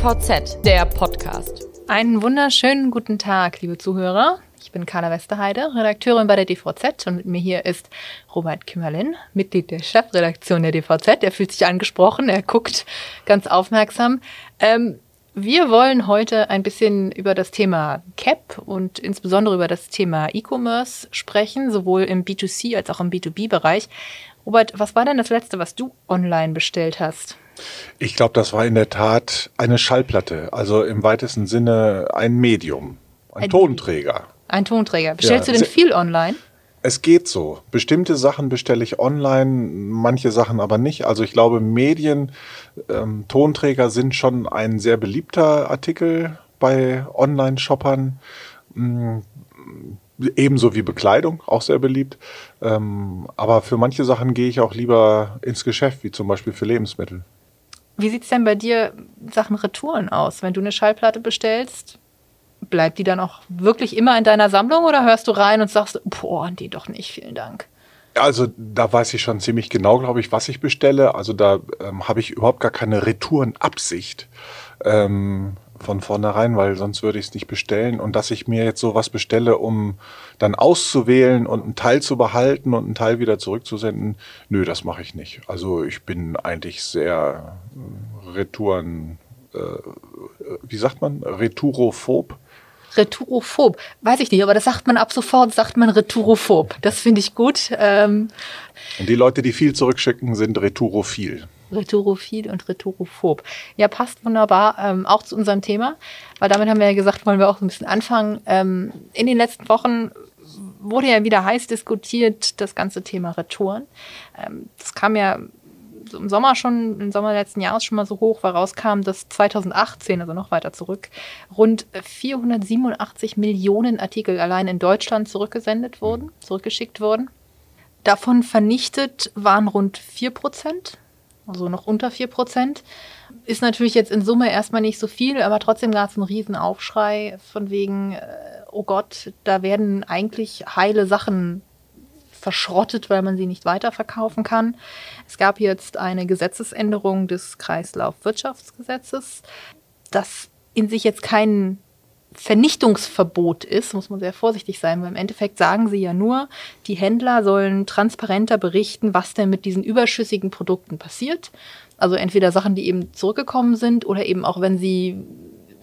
DVZ, der Podcast. Einen wunderschönen guten Tag, liebe Zuhörer. Ich bin Carla Westerheide, Redakteurin bei der DVZ und mit mir hier ist Robert Kümmerlin, Mitglied der Chefredaktion der DVZ. Er fühlt sich angesprochen, er guckt ganz aufmerksam. Ähm, wir wollen heute ein bisschen über das Thema CAP und insbesondere über das Thema E-Commerce sprechen, sowohl im B2C als auch im B2B-Bereich. Robert, was war denn das letzte, was du online bestellt hast? Ich glaube, das war in der Tat eine Schallplatte, also im weitesten Sinne ein Medium, ein, ein Tonträger. Ein Tonträger. Bestellst ja, du denn viel online? Es geht so. Bestimmte Sachen bestelle ich online, manche Sachen aber nicht. Also ich glaube, Medien, ähm, Tonträger sind schon ein sehr beliebter Artikel bei Online-Shoppern. Ähm, ebenso wie Bekleidung, auch sehr beliebt. Ähm, aber für manche Sachen gehe ich auch lieber ins Geschäft, wie zum Beispiel für Lebensmittel. Wie sieht es denn bei dir Sachen Retouren aus? Wenn du eine Schallplatte bestellst, bleibt die dann auch wirklich immer in deiner Sammlung oder hörst du rein und sagst, boah, die doch nicht, vielen Dank? Also da weiß ich schon ziemlich genau, glaube ich, was ich bestelle. Also da ähm, habe ich überhaupt gar keine Retourenabsicht ähm, von vornherein, weil sonst würde ich es nicht bestellen. Und dass ich mir jetzt sowas bestelle, um dann auszuwählen und einen Teil zu behalten und einen Teil wieder zurückzusenden, nö, das mache ich nicht. Also ich bin eigentlich sehr äh, Retouren, äh, wie sagt man, Retourophob. Retourophob. Weiß ich nicht, aber das sagt man ab sofort, sagt man Retourophob. Das finde ich gut. Ähm und die Leute, die viel zurückschicken, sind Retourophil. Retourophil und Retourophob. Ja, passt wunderbar ähm, auch zu unserem Thema, weil damit haben wir ja gesagt, wollen wir auch so ein bisschen anfangen. Ähm, in den letzten Wochen wurde ja wieder heiß diskutiert, das ganze Thema Retouren. Ähm, das kam ja im Sommer schon, im Sommer letzten Jahres schon mal so hoch, weil rauskam, dass 2018, also noch weiter zurück, rund 487 Millionen Artikel allein in Deutschland zurückgesendet wurden, zurückgeschickt wurden. Davon vernichtet waren rund 4 Prozent, also noch unter 4 Prozent. Ist natürlich jetzt in Summe erstmal nicht so viel, aber trotzdem gab es einen riesen Aufschrei von wegen, äh, oh Gott, da werden eigentlich heile Sachen verschrottet, weil man sie nicht weiterverkaufen kann. Es gab jetzt eine Gesetzesänderung des Kreislaufwirtschaftsgesetzes, das in sich jetzt kein Vernichtungsverbot ist, muss man sehr vorsichtig sein, weil im Endeffekt sagen sie ja nur, die Händler sollen transparenter berichten, was denn mit diesen überschüssigen Produkten passiert. Also entweder Sachen, die eben zurückgekommen sind oder eben auch, wenn sie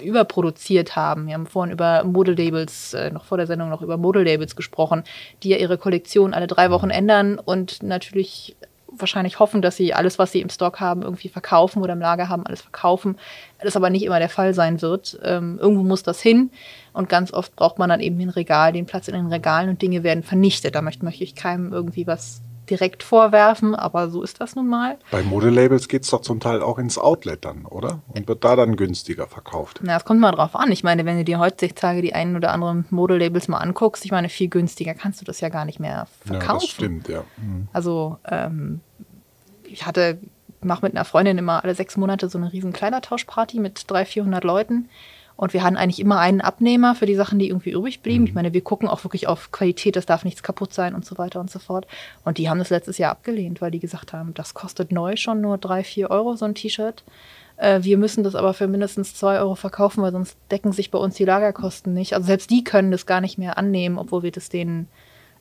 überproduziert haben. Wir haben vorhin über Modelabels, äh, noch vor der Sendung noch über Modelabels gesprochen, die ja ihre Kollektion alle drei Wochen ändern und natürlich wahrscheinlich hoffen, dass sie alles, was sie im Stock haben, irgendwie verkaufen oder im Lager haben, alles verkaufen. Das aber nicht immer der Fall sein wird. Ähm, irgendwo muss das hin und ganz oft braucht man dann eben ein Regal, den Platz in den Regalen und Dinge werden vernichtet. Da möchte, möchte ich keinem irgendwie was direkt vorwerfen, aber so ist das nun mal. Bei Modelabels geht es doch zum Teil auch ins Outlet dann, oder? Und wird da dann günstiger verkauft. Na, es kommt mal drauf an. Ich meine, wenn du dir heutzutage die einen oder anderen Modelabels mal anguckst, ich meine, viel günstiger kannst du das ja gar nicht mehr verkaufen. Ja, das stimmt, ja. Mhm. Also, ähm, ich hatte, mache mit einer Freundin immer alle sechs Monate so eine riesen Kleidertauschparty mit 300, 400 Leuten. Und wir hatten eigentlich immer einen Abnehmer für die Sachen, die irgendwie übrig blieben. Mhm. Ich meine, wir gucken auch wirklich auf Qualität, das darf nichts kaputt sein und so weiter und so fort. Und die haben das letztes Jahr abgelehnt, weil die gesagt haben, das kostet neu schon nur drei, vier Euro, so ein T-Shirt. Äh, wir müssen das aber für mindestens zwei Euro verkaufen, weil sonst decken sich bei uns die Lagerkosten nicht. Also selbst die können das gar nicht mehr annehmen, obwohl wir das denen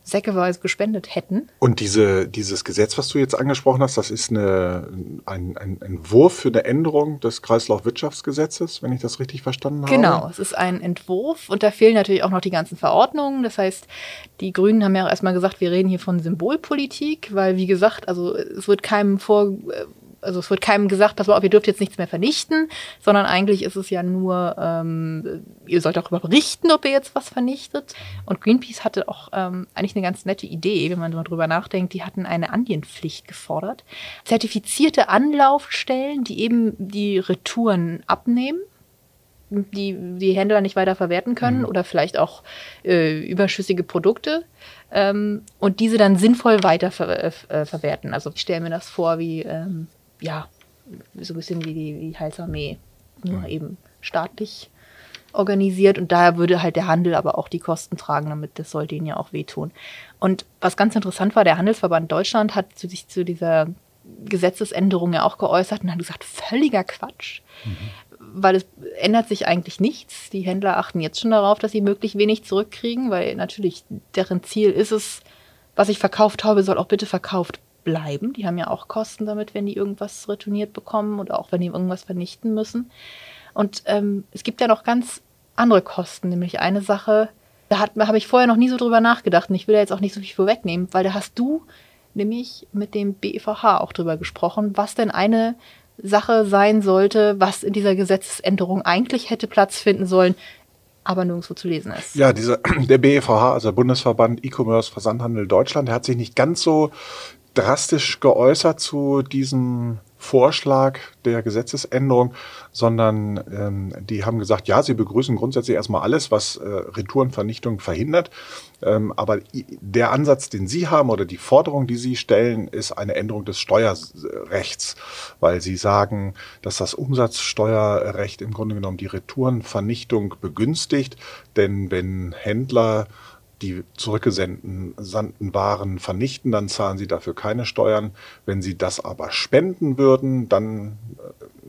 säckeweise gespendet hätten. Und diese, dieses Gesetz, was du jetzt angesprochen hast, das ist eine, ein, ein Entwurf für eine Änderung des Kreislaufwirtschaftsgesetzes, wenn ich das richtig verstanden habe. Genau, es ist ein Entwurf und da fehlen natürlich auch noch die ganzen Verordnungen. Das heißt, die Grünen haben ja auch erstmal gesagt, wir reden hier von Symbolpolitik, weil wie gesagt, also es wird keinem vor also es wird keinem gesagt, pass mal auf, ihr dürft jetzt nichts mehr vernichten, sondern eigentlich ist es ja nur, ähm, ihr sollt darüber berichten, ob ihr jetzt was vernichtet. Und Greenpeace hatte auch ähm, eigentlich eine ganz nette Idee, wenn man so drüber nachdenkt. Die hatten eine Andienpflicht gefordert. Zertifizierte Anlaufstellen, die eben die Retouren abnehmen die die Händler nicht weiter verwerten können mhm. oder vielleicht auch äh, überschüssige Produkte ähm, und diese dann sinnvoll weiter ver äh, verwerten. Also ich stelle mir das vor wie ähm, ja, so ein bisschen wie die, wie die Heilsarmee, nur mhm. eben staatlich organisiert und daher würde halt der Handel aber auch die Kosten tragen, damit das sollte ihnen ja auch wehtun. Und was ganz interessant war, der Handelsverband Deutschland hat zu sich zu dieser Gesetzesänderung ja auch geäußert und hat gesagt, völliger Quatsch. Mhm. weil es ändert sich eigentlich nichts. Die Händler achten jetzt schon darauf, dass sie möglichst wenig zurückkriegen, weil natürlich deren Ziel ist es, was ich verkauft habe, soll auch bitte verkauft bleiben. Die haben ja auch Kosten damit, wenn die irgendwas retourniert bekommen oder auch wenn die irgendwas vernichten müssen. Und ähm, es gibt ja noch ganz andere Kosten, nämlich eine Sache, da habe ich vorher noch nie so drüber nachgedacht und ich will da jetzt auch nicht so viel vorwegnehmen, weil da hast du nämlich mit dem BEVH auch drüber gesprochen, was denn eine Sache sein sollte, was in dieser Gesetzesänderung eigentlich hätte Platz finden sollen, aber nirgendwo zu lesen ist. Ja, dieser, der BEVH, also der Bundesverband E-Commerce Versandhandel Deutschland, der hat sich nicht ganz so drastisch geäußert zu diesem Vorschlag der Gesetzesänderung, sondern ähm, die haben gesagt, ja, sie begrüßen grundsätzlich erstmal alles, was äh, Retourenvernichtung verhindert. Ähm, aber der Ansatz, den Sie haben oder die Forderung, die Sie stellen, ist eine Änderung des Steuerrechts, weil Sie sagen, dass das Umsatzsteuerrecht im Grunde genommen die Retourenvernichtung begünstigt. Denn wenn Händler die zurückgesandten Waren vernichten, dann zahlen sie dafür keine Steuern. Wenn sie das aber spenden würden, dann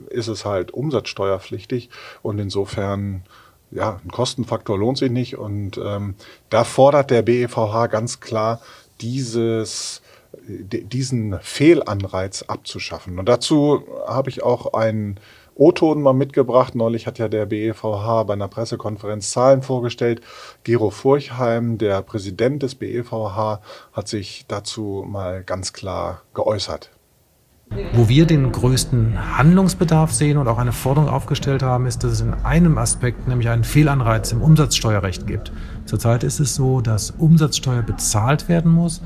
äh, ist es halt umsatzsteuerpflichtig und insofern ja, ein Kostenfaktor lohnt sich nicht und ähm, da fordert der BEVH ganz klar dieses diesen Fehlanreiz abzuschaffen. Und dazu habe ich auch einen O-Ton mal mitgebracht. Neulich hat ja der BEVH bei einer Pressekonferenz Zahlen vorgestellt. Gero Furchheim, der Präsident des BEVH, hat sich dazu mal ganz klar geäußert. Wo wir den größten Handlungsbedarf sehen und auch eine Forderung aufgestellt haben, ist, dass es in einem Aspekt, nämlich einen Fehlanreiz im Umsatzsteuerrecht gibt. Zurzeit ist es so, dass Umsatzsteuer bezahlt werden muss,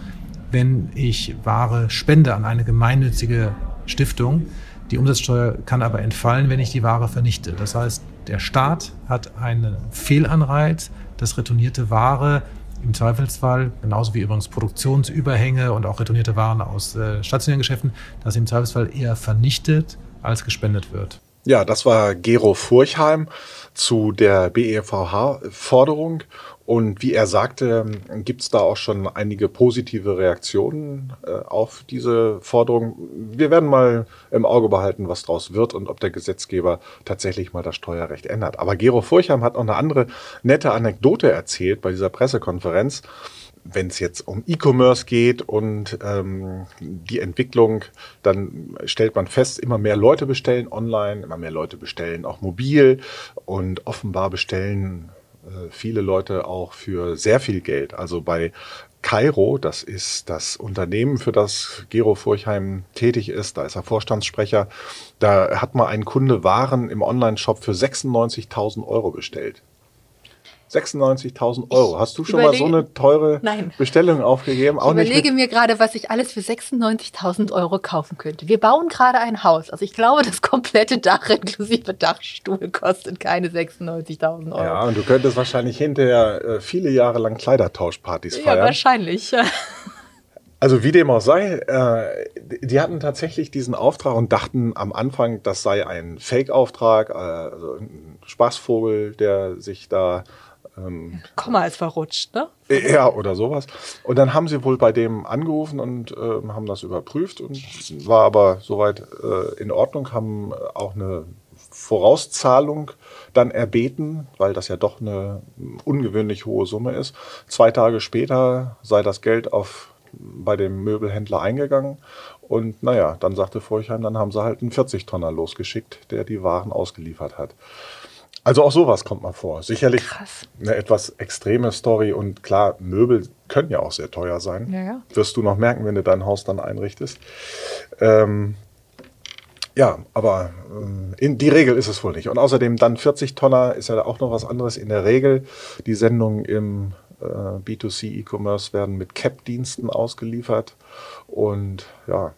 wenn ich Ware spende an eine gemeinnützige Stiftung. Die Umsatzsteuer kann aber entfallen, wenn ich die Ware vernichte. Das heißt, der Staat hat einen Fehlanreiz, dass retournierte Ware im Zweifelsfall, genauso wie übrigens Produktionsüberhänge und auch retournierte Waren aus äh, stationären Geschäften, dass im Zweifelsfall eher vernichtet als gespendet wird. Ja, das war Gero Furchheim zu der BEVH-Forderung. Und wie er sagte, gibt es da auch schon einige positive Reaktionen äh, auf diese Forderung. Wir werden mal im Auge behalten, was daraus wird und ob der Gesetzgeber tatsächlich mal das Steuerrecht ändert. Aber Gero Furchheim hat noch eine andere nette Anekdote erzählt bei dieser Pressekonferenz wenn es jetzt um E-Commerce geht und ähm, die Entwicklung, dann stellt man fest, immer mehr Leute bestellen online, immer mehr Leute bestellen auch mobil und offenbar bestellen viele Leute auch für sehr viel Geld. Also bei Cairo, das ist das Unternehmen, für das Gero Furchheim tätig ist, da ist er Vorstandssprecher, da hat mal ein Kunde Waren im Online-Shop für 96.000 Euro bestellt. 96.000 Euro. Hast du schon überlege, mal so eine teure Nein. Bestellung aufgegeben? Auch ich überlege mir gerade, was ich alles für 96.000 Euro kaufen könnte. Wir bauen gerade ein Haus. Also ich glaube, das komplette Dach inklusive Dachstuhl kostet keine 96.000 Euro. Ja, und du könntest wahrscheinlich hinterher äh, viele Jahre lang Kleidertauschpartys feiern. Ja, wahrscheinlich. Also wie dem auch sei, äh, die hatten tatsächlich diesen Auftrag und dachten am Anfang, das sei ein Fake-Auftrag, äh, also ein Spaßvogel, der sich da ähm, Komma ist verrutscht, ne? Ja, oder sowas. Und dann haben sie wohl bei dem angerufen und äh, haben das überprüft und war aber soweit äh, in Ordnung, haben auch eine Vorauszahlung dann erbeten, weil das ja doch eine ungewöhnlich hohe Summe ist. Zwei Tage später sei das Geld auf, bei dem Möbelhändler eingegangen und naja, dann sagte Furchheim, dann haben sie halt einen 40-Tonner losgeschickt, der die Waren ausgeliefert hat. Also auch sowas kommt mal vor. Sicherlich Krass. eine etwas extreme Story und klar, Möbel können ja auch sehr teuer sein. Ja, ja. Wirst du noch merken, wenn du dein Haus dann einrichtest. Ähm, ja, aber äh, in die Regel ist es wohl nicht. Und außerdem dann 40 Tonner ist ja auch noch was anderes. In der Regel die Sendungen im äh, B2C E-Commerce werden mit Cap-Diensten ausgeliefert. Und ja,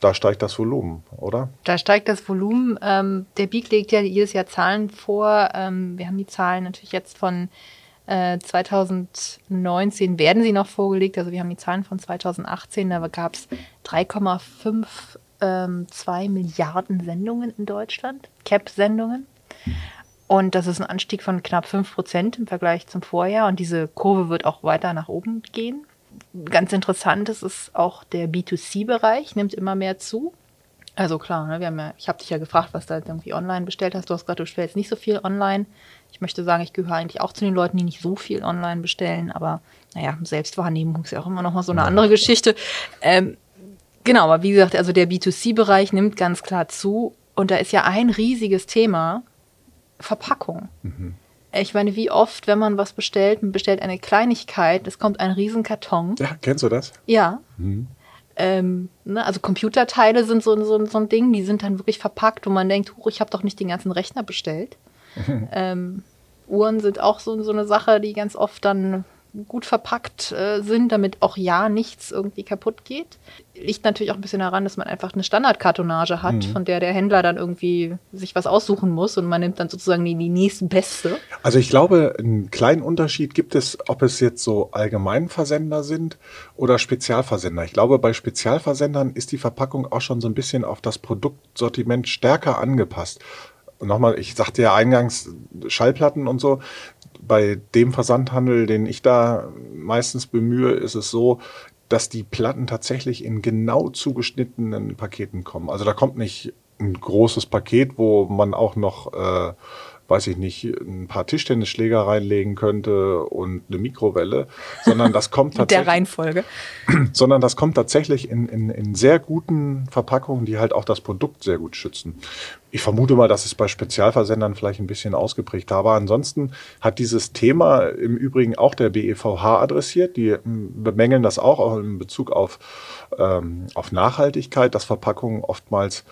da steigt das Volumen, oder? Da steigt das Volumen. Ähm, der Beak legt ja jedes Jahr Zahlen vor. Ähm, wir haben die Zahlen natürlich jetzt von äh, 2019 werden sie noch vorgelegt. Also wir haben die Zahlen von 2018. Da gab es 3,52 ähm, Milliarden Sendungen in Deutschland, Cap-Sendungen. Und das ist ein Anstieg von knapp 5 Prozent im Vergleich zum Vorjahr. Und diese Kurve wird auch weiter nach oben gehen ganz interessant ist, ist auch der B2C-Bereich, nimmt immer mehr zu. Also klar, ne, wir haben ja, ich habe dich ja gefragt, was du halt irgendwie online bestellt hast. Du hast gesagt, du bestellst nicht so viel online. Ich möchte sagen, ich gehöre eigentlich auch zu den Leuten, die nicht so viel online bestellen, aber naja, Selbstwahrnehmung ist ja auch immer noch mal so eine andere Geschichte. Ähm, genau, aber wie gesagt, also der B2C-Bereich nimmt ganz klar zu und da ist ja ein riesiges Thema Verpackung. Ich meine, wie oft, wenn man was bestellt, man bestellt eine Kleinigkeit, es kommt ein Riesenkarton. Ja, kennst du das? Ja. Ähm, ne, also Computerteile sind so, so, so ein Ding, die sind dann wirklich verpackt, wo man denkt, huch, ich habe doch nicht den ganzen Rechner bestellt. ähm, Uhren sind auch so, so eine Sache, die ganz oft dann gut verpackt äh, sind, damit auch ja nichts irgendwie kaputt geht. Liegt natürlich auch ein bisschen daran, dass man einfach eine Standardkartonage hat, von der der Händler dann irgendwie sich was aussuchen muss und man nimmt dann sozusagen die, die nächste beste. Also ich glaube, einen kleinen Unterschied gibt es, ob es jetzt so Allgemeinversender sind oder Spezialversender. Ich glaube, bei Spezialversendern ist die Verpackung auch schon so ein bisschen auf das Produktsortiment stärker angepasst. Und nochmal, ich sagte ja eingangs Schallplatten und so. Bei dem Versandhandel, den ich da meistens bemühe, ist es so, dass die Platten tatsächlich in genau zugeschnittenen Paketen kommen. Also da kommt nicht ein großes Paket, wo man auch noch, äh, weiß ich nicht, ein paar Tischtennisschläger reinlegen könnte und eine Mikrowelle, sondern das kommt Mit der tatsächlich Reihenfolge. sondern das kommt tatsächlich in, in, in sehr guten Verpackungen, die halt auch das Produkt sehr gut schützen. Ich vermute mal, dass es bei Spezialversendern vielleicht ein bisschen ausgeprägter war. Ansonsten hat dieses Thema im Übrigen auch der BEVH adressiert. Die ähm, bemängeln das auch, auch in Bezug auf, ähm, auf Nachhaltigkeit, dass Verpackungen oftmals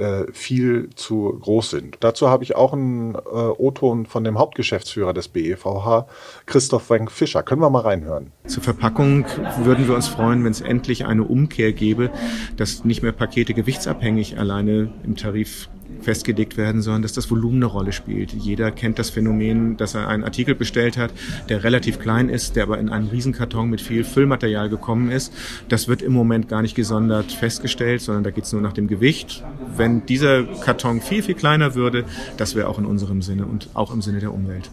äh, viel zu groß sind. Dazu habe ich auch einen äh, O-Ton von dem Hauptgeschäftsführer des BEVH, Christoph Wenk Fischer. Können wir mal reinhören? Zur Verpackung würden wir uns freuen, wenn es endlich eine Umkehr gäbe, dass nicht mehr Pakete gewichtsabhängig alleine im Tarif festgelegt werden, sondern dass das Volumen eine Rolle spielt. Jeder kennt das Phänomen, dass er einen Artikel bestellt hat, der relativ klein ist, der aber in einen Riesenkarton mit viel Füllmaterial gekommen ist. Das wird im Moment gar nicht gesondert festgestellt, sondern da geht es nur nach dem Gewicht. Wenn dieser Karton viel, viel kleiner würde, das wäre auch in unserem Sinne und auch im Sinne der Umwelt.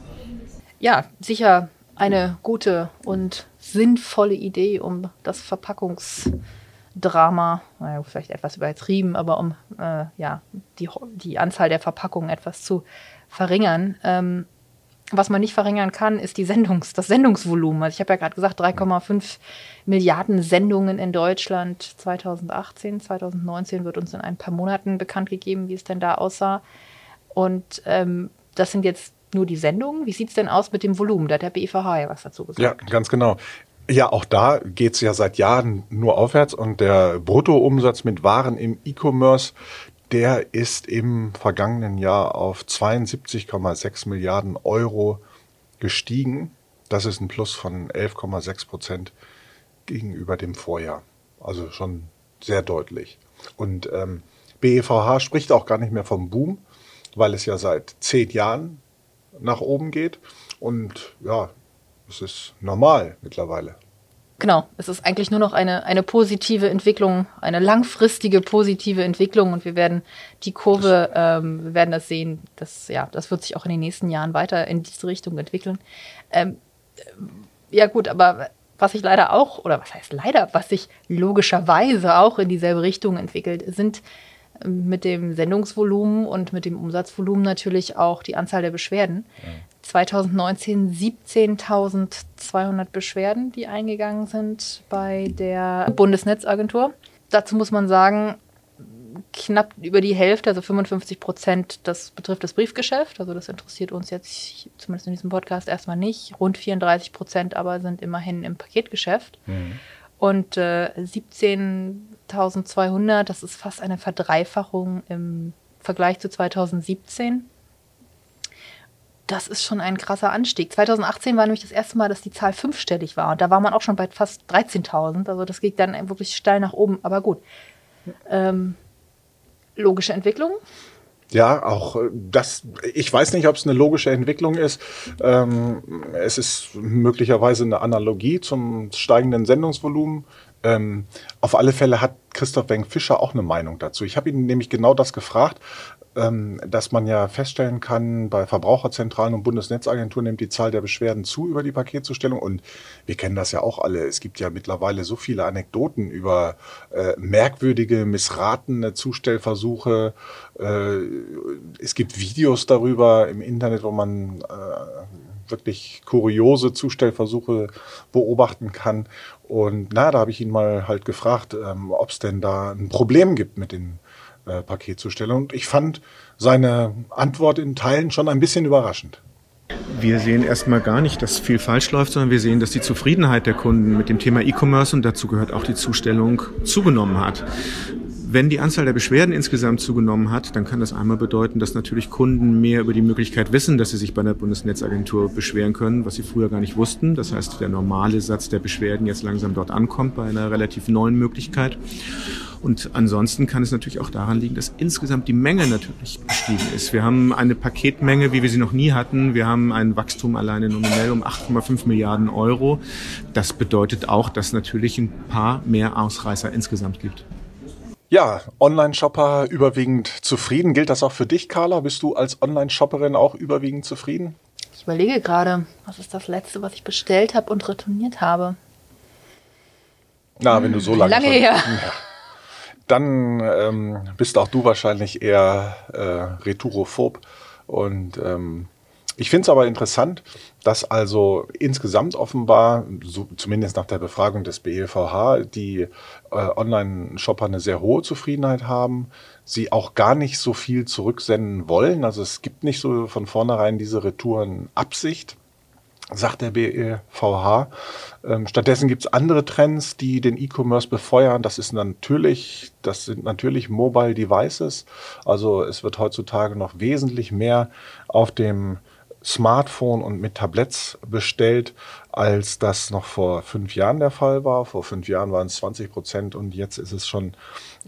Ja, sicher eine gute und sinnvolle Idee, um das Verpackungsdrama, naja, vielleicht etwas übertrieben, aber um äh, ja, die, die Anzahl der Verpackungen etwas zu verringern. Ähm, was man nicht verringern kann, ist die Sendungs-, das Sendungsvolumen. Also ich habe ja gerade gesagt, 3,5 Milliarden Sendungen in Deutschland 2018. 2019 wird uns in ein paar Monaten bekannt gegeben, wie es denn da aussah. Und ähm, das sind jetzt nur die Sendungen. Wie sieht es denn aus mit dem Volumen? Da hat der BIVH ja was dazu gesagt. Ja, ganz genau. Ja, auch da geht's ja seit Jahren nur aufwärts und der Bruttoumsatz mit Waren im E-Commerce, der ist im vergangenen Jahr auf 72,6 Milliarden Euro gestiegen. Das ist ein Plus von 11,6 Prozent gegenüber dem Vorjahr. Also schon sehr deutlich. Und ähm, BEVH spricht auch gar nicht mehr vom Boom, weil es ja seit zehn Jahren nach oben geht. Und ja, es ist normal mittlerweile. Genau, es ist eigentlich nur noch eine, eine positive Entwicklung, eine langfristige positive Entwicklung und wir werden die Kurve, ähm, wir werden das sehen, das, ja, das wird sich auch in den nächsten Jahren weiter in diese Richtung entwickeln. Ähm, ja gut, aber was sich leider auch, oder was heißt leider, was sich logischerweise auch in dieselbe Richtung entwickelt, sind ähm, mit dem Sendungsvolumen und mit dem Umsatzvolumen natürlich auch die Anzahl der Beschwerden. 2019 17.200 Beschwerden, die eingegangen sind bei der Bundesnetzagentur. Dazu muss man sagen, knapp über die Hälfte, also 55 Prozent, das betrifft das Briefgeschäft. Also das interessiert uns jetzt zumindest in diesem Podcast erstmal nicht. Rund 34 Prozent aber sind immerhin im Paketgeschäft. Und äh, 17.200, das ist fast eine Verdreifachung im Vergleich zu 2017 das ist schon ein krasser Anstieg. 2018 war nämlich das erste Mal, dass die Zahl fünfstellig war. Und da war man auch schon bei fast 13.000. Also das ging dann wirklich steil nach oben. Aber gut. Ähm, logische Entwicklung. Ja, auch äh, das, ich weiß nicht, ob es eine logische Entwicklung ist. Ähm, es ist möglicherweise eine Analogie zum steigenden Sendungsvolumen. Ähm, auf alle Fälle hat Christoph Wenk-Fischer auch eine Meinung dazu. Ich habe ihn nämlich genau das gefragt, dass man ja feststellen kann, bei Verbraucherzentralen und Bundesnetzagentur nimmt die Zahl der Beschwerden zu über die Paketzustellung. Und wir kennen das ja auch alle. Es gibt ja mittlerweile so viele Anekdoten über äh, merkwürdige, missratene Zustellversuche. Äh, es gibt Videos darüber im Internet, wo man äh, wirklich kuriose Zustellversuche beobachten kann. Und na, da habe ich ihn mal halt gefragt, ähm, ob es denn da ein Problem gibt mit den äh, Paketzusteller. Und ich fand seine Antwort in Teilen schon ein bisschen überraschend. Wir sehen erstmal gar nicht, dass viel falsch läuft, sondern wir sehen, dass die Zufriedenheit der Kunden mit dem Thema E-Commerce und dazu gehört auch die Zustellung zugenommen hat. Wenn die Anzahl der Beschwerden insgesamt zugenommen hat, dann kann das einmal bedeuten, dass natürlich Kunden mehr über die Möglichkeit wissen, dass sie sich bei der Bundesnetzagentur beschweren können, was sie früher gar nicht wussten. Das heißt, der normale Satz der Beschwerden jetzt langsam dort ankommt bei einer relativ neuen Möglichkeit. Und ansonsten kann es natürlich auch daran liegen, dass insgesamt die Menge natürlich gestiegen ist. Wir haben eine Paketmenge, wie wir sie noch nie hatten. Wir haben ein Wachstum alleine nominell um 8,5 Milliarden Euro. Das bedeutet auch, dass natürlich ein paar mehr Ausreißer insgesamt gibt. Ja, Online-Shopper überwiegend zufrieden. Gilt das auch für dich, Carla? Bist du als Online-Shopperin auch überwiegend zufrieden? Ich überlege gerade, was ist das letzte, was ich bestellt habe und retourniert habe? Na, wenn du so lange. Lange her. Ja. Dann ähm, bist auch du wahrscheinlich eher äh, retourophob. Und ähm, ich finde es aber interessant, dass also insgesamt offenbar, so, zumindest nach der Befragung des BEVH, die äh, Online-Shopper eine sehr hohe Zufriedenheit haben, sie auch gar nicht so viel zurücksenden wollen. Also es gibt nicht so von vornherein diese Retourenabsicht sagt der BEVH. Ähm, stattdessen gibt es andere Trends, die den E-Commerce befeuern. Das ist natürlich, das sind natürlich Mobile Devices. Also es wird heutzutage noch wesentlich mehr auf dem Smartphone und mit Tabletts bestellt, als das noch vor fünf Jahren der Fall war. Vor fünf Jahren waren es 20 Prozent und jetzt ist es schon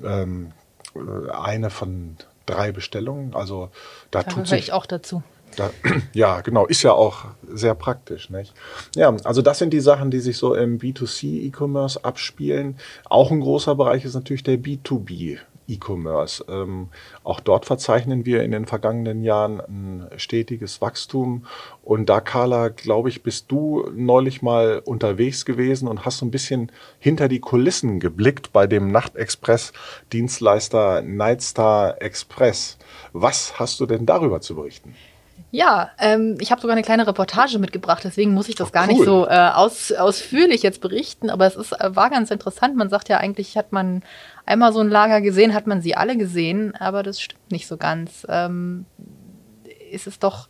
ähm, eine von drei Bestellungen. Also da, Da tut sich ich auch dazu. Da, ja, genau, ist ja auch sehr praktisch. Nicht? Ja, also das sind die Sachen, die sich so im B2C-E-Commerce abspielen. Auch ein großer Bereich ist natürlich der B2B. E-Commerce. Ähm, auch dort verzeichnen wir in den vergangenen Jahren ein stetiges Wachstum. Und da, Carla, glaube ich, bist du neulich mal unterwegs gewesen und hast so ein bisschen hinter die Kulissen geblickt bei dem Nachtexpress-Dienstleister Nightstar Express. Was hast du denn darüber zu berichten? Ja, ähm, ich habe sogar eine kleine Reportage mitgebracht, deswegen muss ich das Ach, gar cool. nicht so äh, aus, ausführlich jetzt berichten, aber es ist, äh, war ganz interessant. Man sagt ja eigentlich, hat man einmal so ein Lager gesehen, hat man sie alle gesehen, aber das stimmt nicht so ganz. Ähm, ist es doch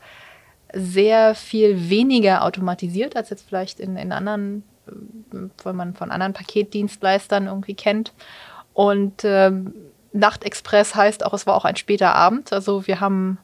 sehr viel weniger automatisiert als jetzt vielleicht in, in anderen, äh, wenn man von anderen Paketdienstleistern irgendwie kennt. Und ähm, Nachtexpress heißt auch, es war auch ein später Abend. Also wir haben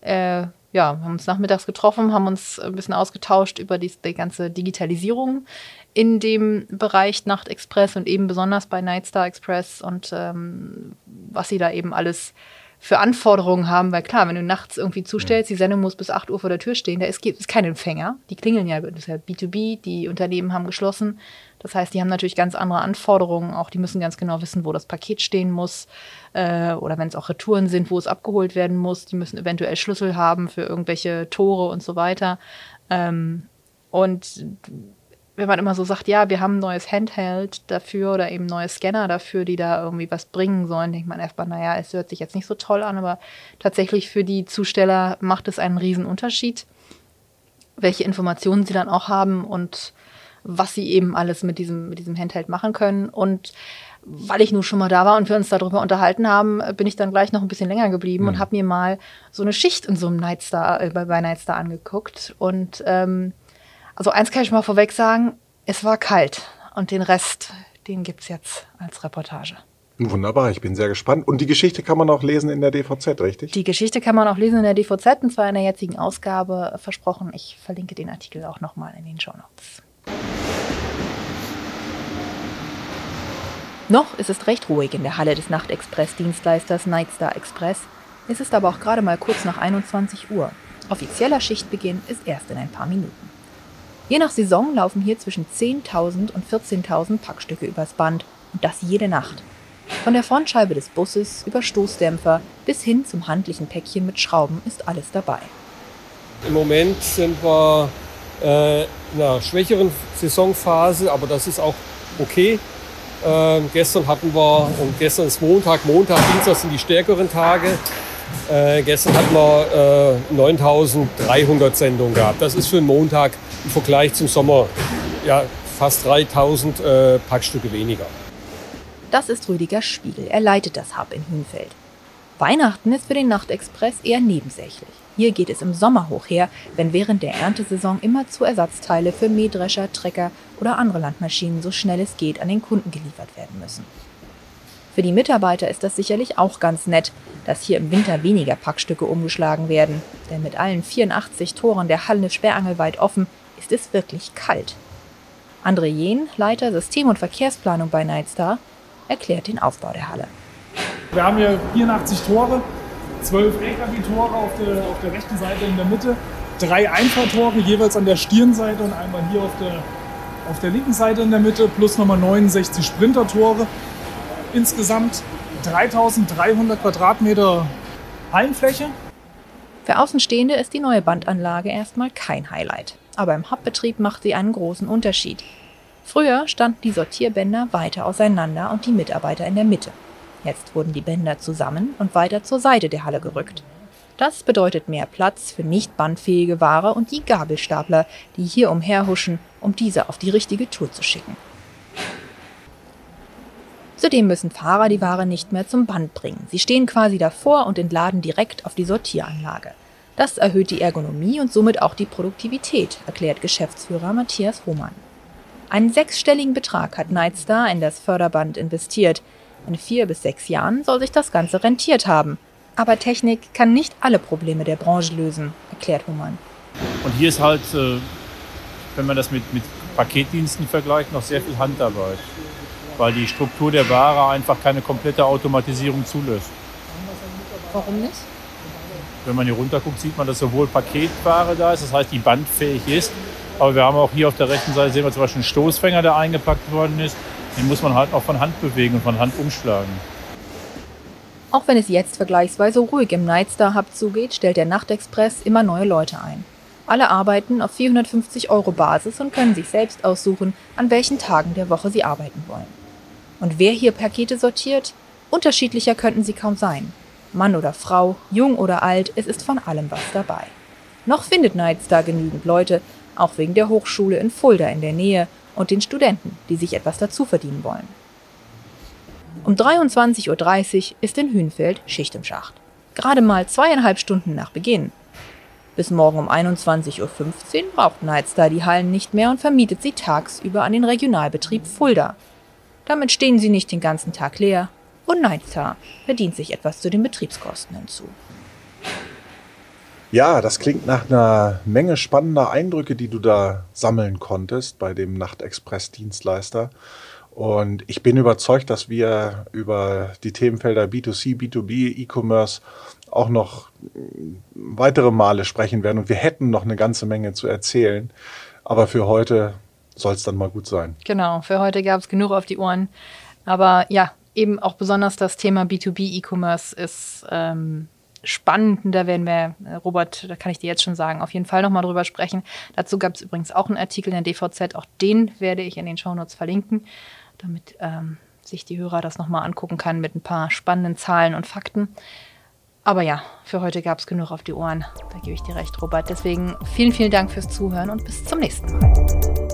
äh, ja, haben uns nachmittags getroffen, haben uns ein bisschen ausgetauscht über die, die ganze Digitalisierung in dem Bereich Nachtexpress und eben besonders bei Nightstar Express und ähm, was sie da eben alles für Anforderungen haben, weil klar, wenn du nachts irgendwie zustellst, die Sendung muss bis 8 Uhr vor der Tür stehen, da ist, ist kein Empfänger. Die klingeln ja, das ist ja B2B, die Unternehmen haben geschlossen. Das heißt, die haben natürlich ganz andere Anforderungen, auch die müssen ganz genau wissen, wo das Paket stehen muss äh, oder wenn es auch Retouren sind, wo es abgeholt werden muss. Die müssen eventuell Schlüssel haben für irgendwelche Tore und so weiter. Ähm, und wenn man immer so sagt, ja, wir haben ein neues Handheld dafür oder eben neue Scanner dafür, die da irgendwie was bringen sollen, denkt man erstmal, naja, es hört sich jetzt nicht so toll an, aber tatsächlich für die Zusteller macht es einen riesen Unterschied, welche Informationen sie dann auch haben und was sie eben alles mit diesem, mit diesem Handheld machen können. Und weil ich nun schon mal da war und wir uns darüber unterhalten haben, bin ich dann gleich noch ein bisschen länger geblieben und habe mir mal so eine Schicht in so einem Nightstar, äh, bei, bei Nightstar angeguckt. Und ähm, also eins kann ich mal vorweg sagen, es war kalt und den Rest, den gibt's jetzt als Reportage. Wunderbar, ich bin sehr gespannt. Und die Geschichte kann man auch lesen in der DVZ, richtig? Die Geschichte kann man auch lesen in der DVZ und zwar in der jetzigen Ausgabe versprochen. Ich verlinke den Artikel auch nochmal in den Show Notes. Noch ist es recht ruhig in der Halle des Nachtexpress-Dienstleisters Nightstar Express. Es ist aber auch gerade mal kurz nach 21 Uhr. Offizieller Schichtbeginn ist erst in ein paar Minuten. Je nach Saison laufen hier zwischen 10.000 und 14.000 Packstücke übers Band und das jede Nacht. Von der Frontscheibe des Busses über Stoßdämpfer bis hin zum handlichen Päckchen mit Schrauben ist alles dabei. Im Moment sind wir äh, in einer schwächeren Saisonphase, aber das ist auch okay. Äh, gestern hatten wir, und gestern ist Montag, Montag, Dienstag sind die stärkeren Tage. Äh, gestern hatten wir äh, 9300 Sendungen gehabt. Das ist für einen Montag im Vergleich zum Sommer ja, fast 3000 äh, Packstücke weniger. Das ist Rüdiger Spiegel. Er leitet das Hub in Hünfeld. Weihnachten ist für den Nachtexpress eher nebensächlich. Hier geht es im Sommer hoch her, wenn während der Erntesaison immer zu Ersatzteile für Mähdrescher, Trecker oder andere Landmaschinen so schnell es geht an den Kunden geliefert werden müssen. Für die Mitarbeiter ist das sicherlich auch ganz nett, dass hier im Winter weniger Packstücke umgeschlagen werden, denn mit allen 84 Toren der Halle sperrangelweit offen ist es wirklich kalt. André Jehn, Leiter System- und Verkehrsplanung bei Nightstar, erklärt den Aufbau der Halle. Wir haben hier 84 Tore, zwölf LKW-Tore auf der, auf der rechten Seite in der Mitte, drei Einfahrtore jeweils an der Stirnseite und einmal hier auf der, auf der linken Seite in der Mitte, plus nochmal 69 Sprintertore. Insgesamt 3300 Quadratmeter Hallenfläche. Für Außenstehende ist die neue Bandanlage erstmal kein Highlight. Aber im Hubbetrieb macht sie einen großen Unterschied. Früher standen die Sortierbänder weiter auseinander und die Mitarbeiter in der Mitte. Jetzt wurden die Bänder zusammen und weiter zur Seite der Halle gerückt. Das bedeutet mehr Platz für nicht bandfähige Ware und die Gabelstapler, die hier umherhuschen, um diese auf die richtige Tour zu schicken. Zudem müssen Fahrer die Ware nicht mehr zum Band bringen. Sie stehen quasi davor und entladen direkt auf die Sortieranlage. Das erhöht die Ergonomie und somit auch die Produktivität, erklärt Geschäftsführer Matthias Hohmann. Einen sechsstelligen Betrag hat Nightstar in das Förderband investiert. In vier bis sechs Jahren soll sich das Ganze rentiert haben. Aber Technik kann nicht alle Probleme der Branche lösen, erklärt Humann. Und hier ist halt, äh, wenn man das mit, mit Paketdiensten vergleicht, noch sehr viel Handarbeit. Weil die Struktur der Ware einfach keine komplette Automatisierung zulässt. Warum nicht? Wenn man hier runter guckt, sieht man, dass sowohl Paketware da ist, das heißt, die bandfähig ist. Aber wir haben auch hier auf der rechten Seite, sehen wir zum Beispiel einen Stoßfänger, der eingepackt worden ist. Den muss man halt auch von Hand bewegen und von Hand umschlagen. Auch wenn es jetzt vergleichsweise ruhig im Nightstar Hub zugeht, stellt der Nachtexpress immer neue Leute ein. Alle arbeiten auf 450 Euro Basis und können sich selbst aussuchen, an welchen Tagen der Woche sie arbeiten wollen. Und wer hier Pakete sortiert? Unterschiedlicher könnten sie kaum sein. Mann oder Frau, jung oder alt, es ist von allem was dabei. Noch findet Nightstar genügend Leute, auch wegen der Hochschule in Fulda in der Nähe und den Studenten, die sich etwas dazu verdienen wollen. Um 23.30 Uhr ist in Hünfeld Schicht im Schacht. Gerade mal zweieinhalb Stunden nach Beginn. Bis morgen um 21.15 Uhr braucht Nightstar die Hallen nicht mehr und vermietet sie tagsüber an den Regionalbetrieb Fulda. Damit stehen sie nicht den ganzen Tag leer und Nightstar verdient sich etwas zu den Betriebskosten hinzu. Ja, das klingt nach einer Menge spannender Eindrücke, die du da sammeln konntest bei dem Nachtexpress-Dienstleister. Und ich bin überzeugt, dass wir über die Themenfelder B2C, B2B, E-Commerce auch noch weitere Male sprechen werden. Und wir hätten noch eine ganze Menge zu erzählen. Aber für heute soll es dann mal gut sein. Genau, für heute gab es genug auf die Ohren. Aber ja, eben auch besonders das Thema B2B E-Commerce ist ähm, spannend. Da werden wir, äh, Robert, da kann ich dir jetzt schon sagen, auf jeden Fall nochmal drüber sprechen. Dazu gab es übrigens auch einen Artikel in der DVZ. Auch den werde ich in den Shownotes verlinken, damit ähm, sich die Hörer das nochmal angucken kann mit ein paar spannenden Zahlen und Fakten. Aber ja, für heute gab es genug auf die Ohren. Da gebe ich dir recht, Robert. Deswegen vielen, vielen Dank fürs Zuhören und bis zum nächsten Mal.